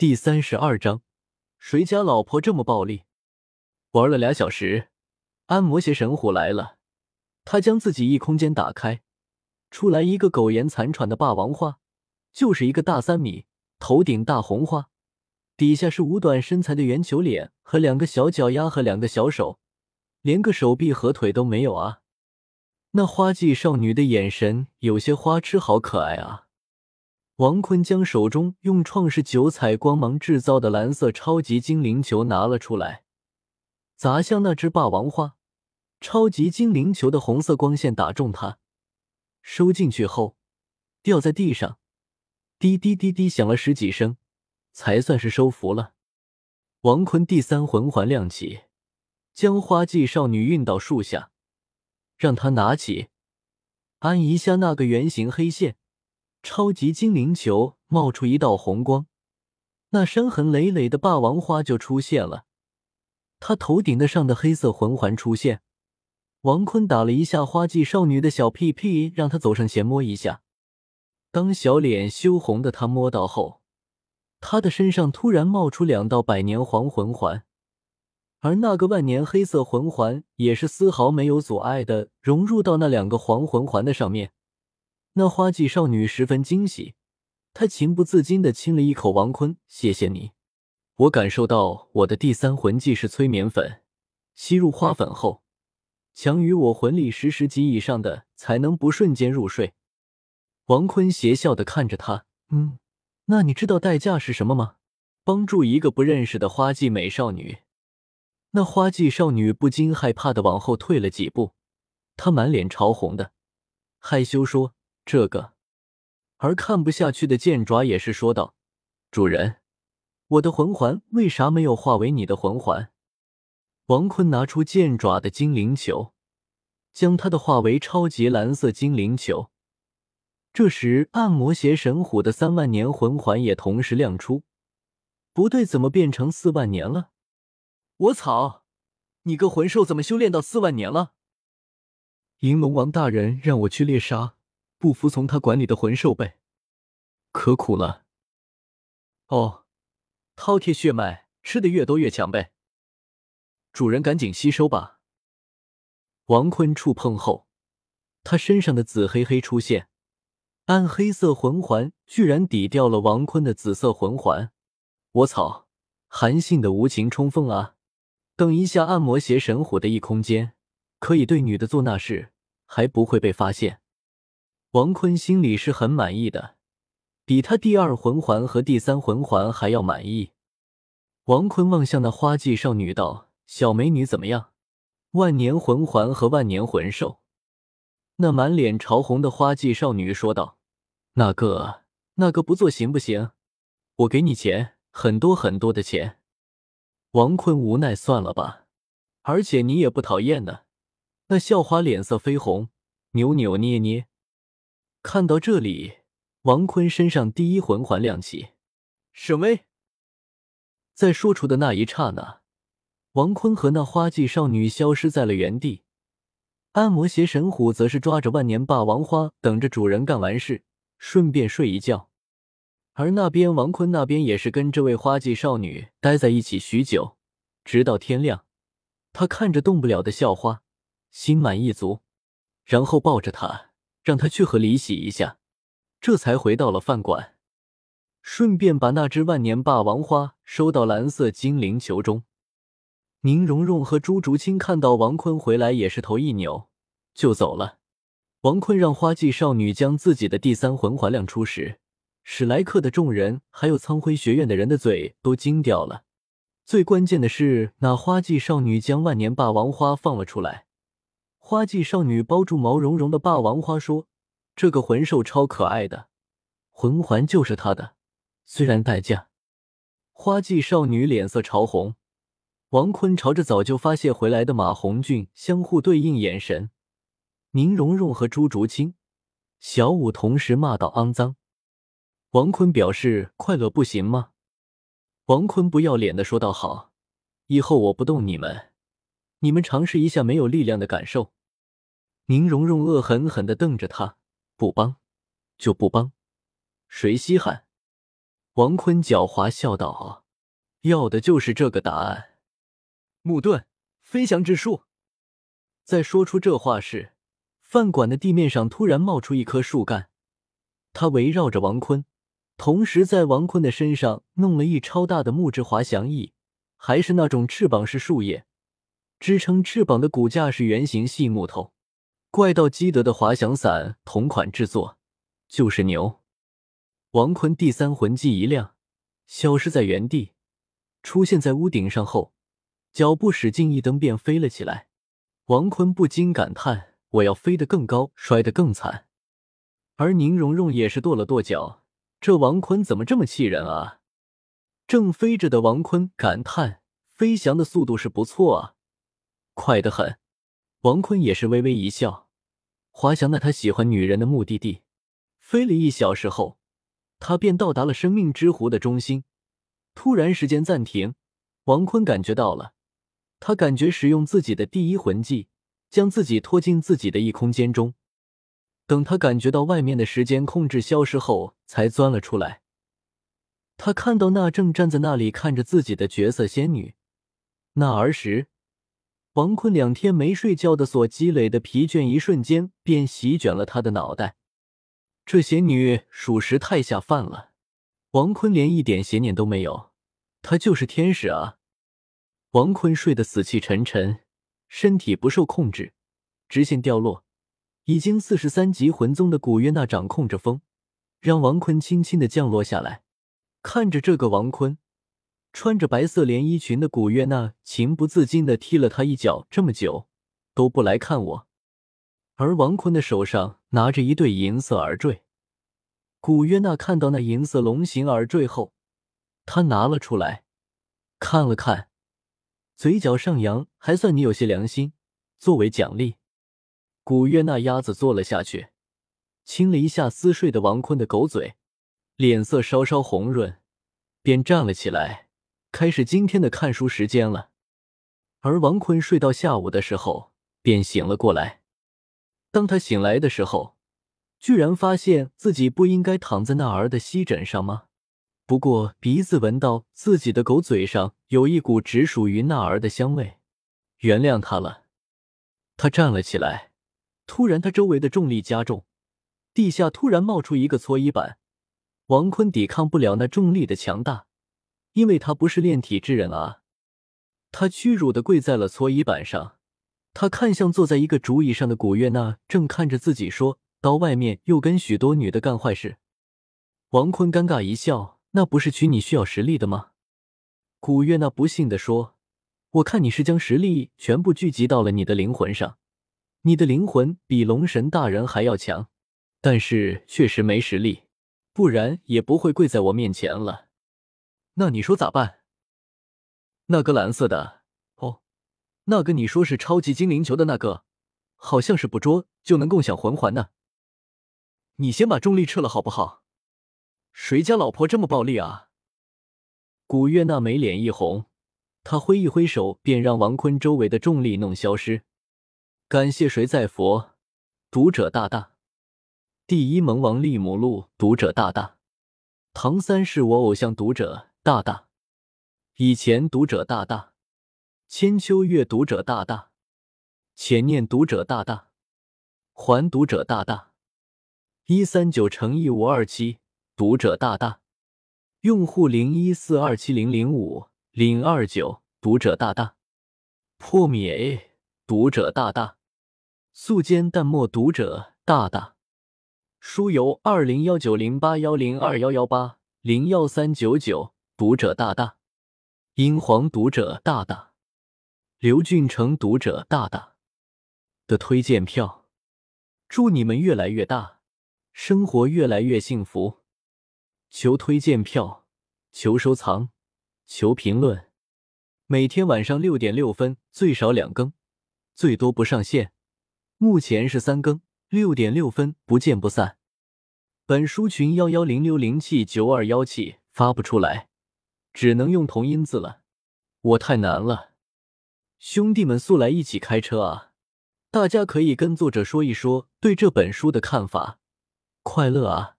第三十二章，谁家老婆这么暴力？玩了俩小时，安摩邪神虎来了。他将自己异空间打开，出来一个苟延残喘的霸王花，就是一个大三米、头顶大红花，底下是五短身材的圆球脸和两个小脚丫和两个小手，连个手臂和腿都没有啊！那花季少女的眼神有些花痴，好可爱啊！王坤将手中用创世九彩光芒制造的蓝色超级精灵球拿了出来，砸向那只霸王花。超级精灵球的红色光线打中它，收进去后掉在地上，滴滴滴滴响了十几声，才算是收服了。王坤第三魂环亮起，将花季少女运到树下，让她拿起，按一下那个圆形黑线。超级精灵球冒出一道红光，那伤痕累累的霸王花就出现了。他头顶的上的黑色魂环出现，王坤打了一下花季少女的小屁屁，让她走上前摸一下。当小脸羞红的他摸到后，他的身上突然冒出两道百年黄魂环，而那个万年黑色魂环也是丝毫没有阻碍的融入到那两个黄魂环的上面。那花季少女十分惊喜，她情不自禁的亲了一口王坤：“谢谢你，我感受到我的第三魂技是催眠粉，吸入花粉后，强于我魂力十十级以上的才能不瞬间入睡。”王坤邪笑的看着他：“嗯，那你知道代价是什么吗？帮助一个不认识的花季美少女。”那花季少女不禁害怕的往后退了几步，她满脸潮红的，害羞说。这个，而看不下去的剑爪也是说道：“主人，我的魂环为啥没有化为你的魂环？”王坤拿出剑爪的精灵球，将它的化为超级蓝色精灵球。这时，暗魔邪神虎的三万年魂环也同时亮出。不对，怎么变成四万年了？我操！你个魂兽怎么修炼到四万年了？银龙王大人让我去猎杀。不服从他管理的魂兽呗，可苦了。哦，饕餮血脉吃的越多越强呗。主人赶紧吸收吧。王坤触碰后，他身上的紫黑黑出现，暗黑色魂环居然抵掉了王坤的紫色魂环。我操，韩信的无情冲锋啊！等一下，暗魔邪神虎的异空间可以对女的做那事，还不会被发现。王坤心里是很满意的，比他第二魂环和第三魂环还要满意。王坤望向那花季少女道：“小美女怎么样？万年魂环和万年魂兽？”那满脸潮红的花季少女说道：“那个，那个不做行不行？我给你钱，很多很多的钱。”王坤无奈：“算了吧，而且你也不讨厌呢。”那校花脸色绯红，扭扭捏捏。看到这里，王坤身上第一魂环亮起，沈巍。在说出的那一刹那，王坤和那花季少女消失在了原地。暗魔邪神虎则是抓着万年霸王花，等着主人干完事，顺便睡一觉。而那边王坤那边也是跟这位花季少女待在一起许久，直到天亮。他看着动不了的校花，心满意足，然后抱着她。让他去和李洗一下，这才回到了饭馆，顺便把那只万年霸王花收到蓝色精灵球中。宁荣荣和朱竹清看到王坤回来，也是头一扭就走了。王坤让花季少女将自己的第三魂环亮出时，史莱克的众人还有苍辉学院的人的嘴都惊掉了。最关键的是，那花季少女将万年霸王花放了出来。花季少女包住毛茸茸的霸王花，说：“这个魂兽超可爱的，魂环就是她的，虽然代价。”花季少女脸色潮红。王坤朝着早就发泄回来的马红俊相互对应眼神。宁荣荣和朱竹清、小舞同时骂道：“肮脏！”王坤表示快乐不行吗？王坤不要脸的说道：“好，以后我不动你们，你们尝试一下没有力量的感受。”宁荣荣恶狠狠地瞪着他，不帮就不帮，谁稀罕？王坤狡猾笑道：“要的就是这个答案。”木盾，飞翔之术。在说出这话时，饭馆的地面上突然冒出一棵树干，它围绕着王坤，同时在王坤的身上弄了一超大的木质滑翔翼，还是那种翅膀式树叶，支撑翅膀的骨架是圆形细木头。怪盗基德的滑翔伞同款制作，就是牛。王坤第三魂技一亮，消失在原地，出现在屋顶上后，脚步使劲一蹬，便飞了起来。王坤不禁感叹：“我要飞得更高，摔得更惨。”而宁荣荣也是跺了跺脚：“这王坤怎么这么气人啊？”正飞着的王坤感叹：“飞翔的速度是不错啊，快得很。”王坤也是微微一笑，滑翔那他喜欢女人的目的地。飞了一小时后。他便到达了生命之湖的中心。突然，时间暂停。王坤感觉到了，他感觉使用自己的第一魂技，将自己拖进自己的异空间中。等他感觉到外面的时间控制消失后，才钻了出来。他看到那正站在那里看着自己的绝色仙女。那儿时，王坤两天没睡觉的所积累的疲倦，一瞬间便席卷了他的脑袋。这邪女属实太下饭了，王坤连一点邪念都没有，她就是天使啊！王坤睡得死气沉沉，身体不受控制，直线掉落。已经四十三级魂宗的古月娜掌控着风，让王坤轻轻的降落下来。看着这个王坤，穿着白色连衣裙的古月娜情不自禁的踢了他一脚。这么久都不来看我。而王坤的手上拿着一对银色耳坠，古月娜看到那银色龙形耳坠后，他拿了出来，看了看，嘴角上扬，还算你有些良心。作为奖励，古月娜鸭子坐了下去，亲了一下撕睡的王坤的狗嘴，脸色稍稍红润，便站了起来，开始今天的看书时间了。而王坤睡到下午的时候，便醒了过来。当他醒来的时候，居然发现自己不应该躺在那儿的膝枕上吗？不过鼻子闻到自己的狗嘴上有一股只属于那儿的香味，原谅他了。他站了起来，突然他周围的重力加重，地下突然冒出一个搓衣板。王坤抵抗不了那重力的强大，因为他不是炼体之人啊。他屈辱的跪在了搓衣板上。他看向坐在一个竹椅上的古月娜，正看着自己，说到：“外面又跟许多女的干坏事。”王坤尴尬一笑：“那不是娶你需要实力的吗？”古月娜不信的说：“我看你是将实力全部聚集到了你的灵魂上，你的灵魂比龙神大人还要强，但是确实没实力，不然也不会跪在我面前了。那你说咋办？那个蓝色的哦。”那个你说是超级精灵球的那个，好像是捕捉就能共享魂环呢。你先把重力撤了好不好？谁家老婆这么暴力啊？古月娜眉脸一红，她挥一挥手，便让王坤周围的重力弄消失。感谢谁在佛？读者大大，第一萌王利姆路读者大大，唐三是我偶像读者大大，以前读者大大。千秋月读者大大，浅念读者大大，还读者大大，一三九乘以五二七。读者大大，用户零一四二七零零五。零二九。读者大大，破灭。读者大大，素笺淡墨读者大大，书由二零幺九零八幺零二幺幺八。零幺三九九。读者大大，英皇读者大大。刘俊成读者大大的推荐票，祝你们越来越大，生活越来越幸福。求推荐票，求收藏，求评论。每天晚上六点六分，最少两更，最多不上线。目前是三更，六点六分，不见不散。本书群幺幺零六零七九二幺七发不出来，只能用同音字了。我太难了。兄弟们，速来一起开车啊！大家可以跟作者说一说对这本书的看法。快乐啊！